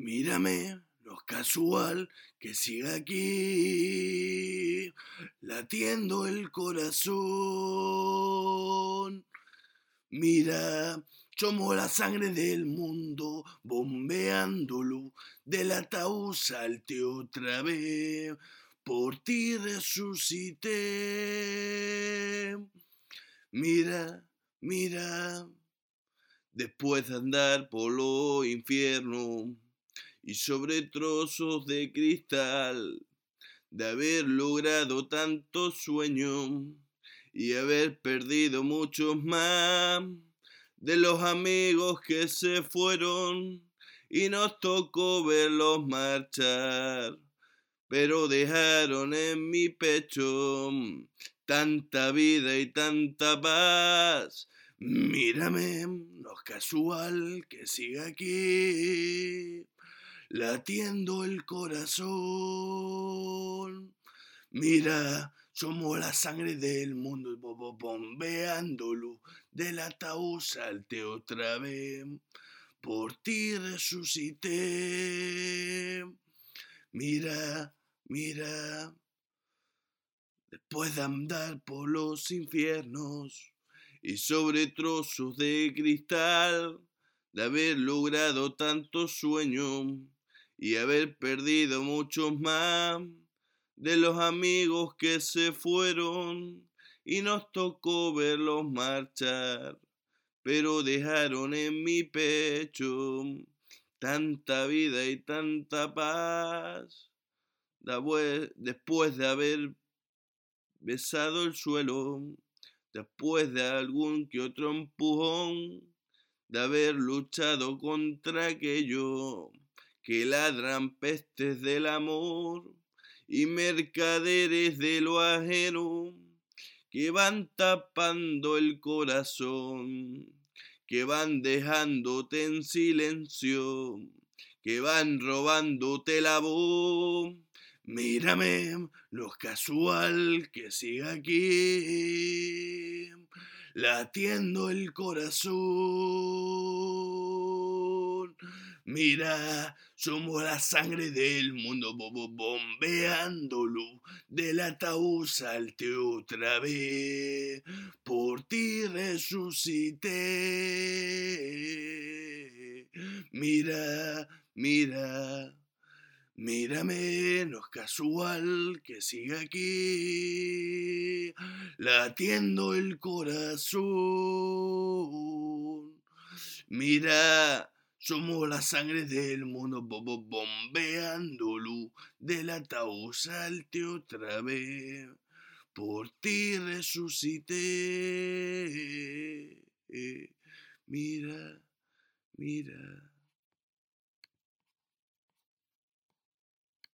Mírame, no es casual que siga aquí, latiendo el corazón. Mira, somos la sangre del mundo, bombeándolo del ataúd salte otra vez, por ti resucité. Mira, mira, después de andar por los infiernos y sobre trozos de cristal, de haber logrado tantos sueños y haber perdido muchos más de los amigos que se fueron y nos tocó verlos marchar, pero dejaron en mi pecho tanta vida y tanta paz. Mírame, no es casual que siga aquí latiendo el corazón. Mira, somos la sangre del mundo, bombeándolo del ataúd salte otra vez. Por ti resucité. Mira, mira, después de andar por los infiernos y sobre trozos de cristal, de haber logrado tantos sueños y haber perdido muchos más de los amigos que se fueron y nos tocó verlos marchar, pero dejaron en mi pecho tanta vida y tanta paz. Después de haber besado el suelo, después de algún que otro empujón, de haber luchado contra aquello que ladran pestes del amor y mercaderes de lo ajeno que van tapando el corazón, que van dejándote en silencio, que van robándote la voz. Mírame, no casual que siga aquí, latiendo el corazón. Mira, somos la sangre del mundo, bombeándolo del ataúd salte otra vez. Por ti resucité. Mira, mira. Mírame, no es casual que siga aquí, latiendo el corazón. Mira, somos la sangre del mundo, bombeando luz del ataúd salte otra vez. Por ti resucité. Mira, mira.